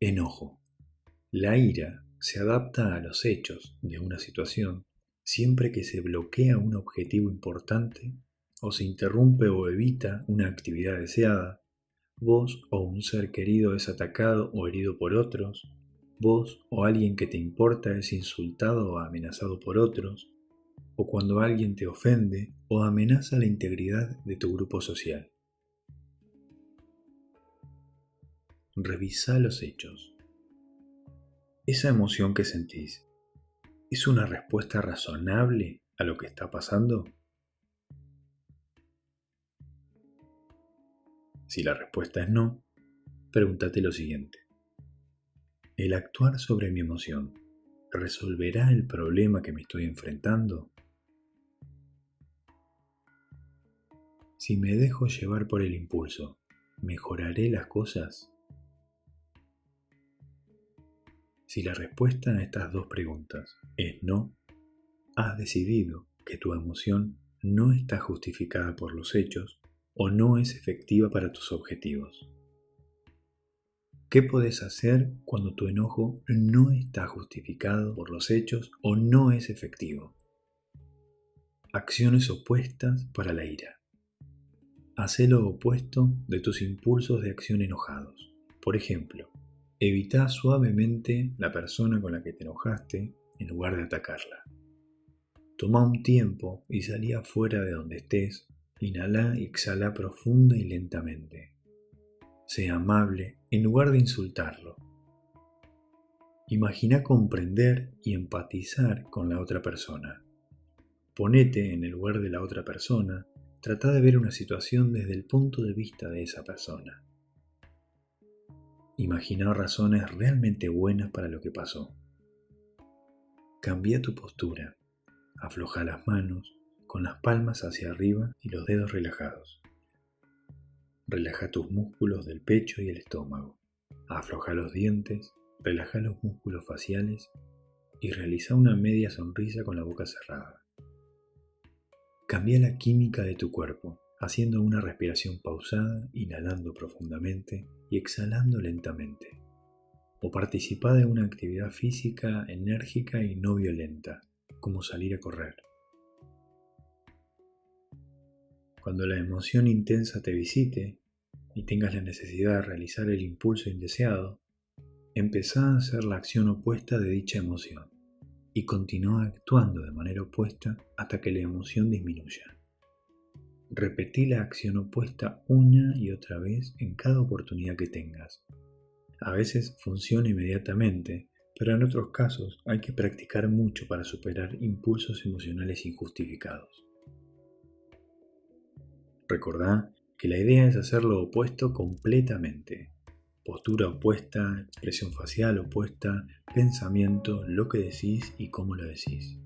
Enojo. La ira se adapta a los hechos de una situación siempre que se bloquea un objetivo importante o se interrumpe o evita una actividad deseada, vos o un ser querido es atacado o herido por otros, vos o alguien que te importa es insultado o amenazado por otros, o cuando alguien te ofende o amenaza la integridad de tu grupo social. Revisa los hechos. Esa emoción que sentís, ¿es una respuesta razonable a lo que está pasando? Si la respuesta es no, pregúntate lo siguiente. ¿El actuar sobre mi emoción resolverá el problema que me estoy enfrentando? Si me dejo llevar por el impulso, ¿mejoraré las cosas? Si la respuesta a estas dos preguntas es no, has decidido que tu emoción no está justificada por los hechos o no es efectiva para tus objetivos. ¿Qué puedes hacer cuando tu enojo no está justificado por los hechos o no es efectivo? Acciones opuestas para la ira. Haz lo opuesto de tus impulsos de acción enojados. Por ejemplo, Evita suavemente la persona con la que te enojaste en lugar de atacarla. Toma un tiempo y salí afuera de donde estés. Inhala y exhala profunda y lentamente. Sea amable en lugar de insultarlo. Imagina comprender y empatizar con la otra persona. Ponete en el lugar de la otra persona. Trata de ver una situación desde el punto de vista de esa persona. Imagina razones realmente buenas para lo que pasó. Cambia tu postura. Afloja las manos con las palmas hacia arriba y los dedos relajados. Relaja tus músculos del pecho y el estómago. Afloja los dientes, relaja los músculos faciales y realiza una media sonrisa con la boca cerrada. Cambia la química de tu cuerpo haciendo una respiración pausada, inhalando profundamente y exhalando lentamente. O participa de una actividad física enérgica y no violenta, como salir a correr. Cuando la emoción intensa te visite y tengas la necesidad de realizar el impulso indeseado, empezá a hacer la acción opuesta de dicha emoción y continúa actuando de manera opuesta hasta que la emoción disminuya. Repetí la acción opuesta una y otra vez en cada oportunidad que tengas. A veces funciona inmediatamente, pero en otros casos hay que practicar mucho para superar impulsos emocionales injustificados. Recordá que la idea es hacer lo opuesto completamente. Postura opuesta, expresión facial opuesta, pensamiento, lo que decís y cómo lo decís.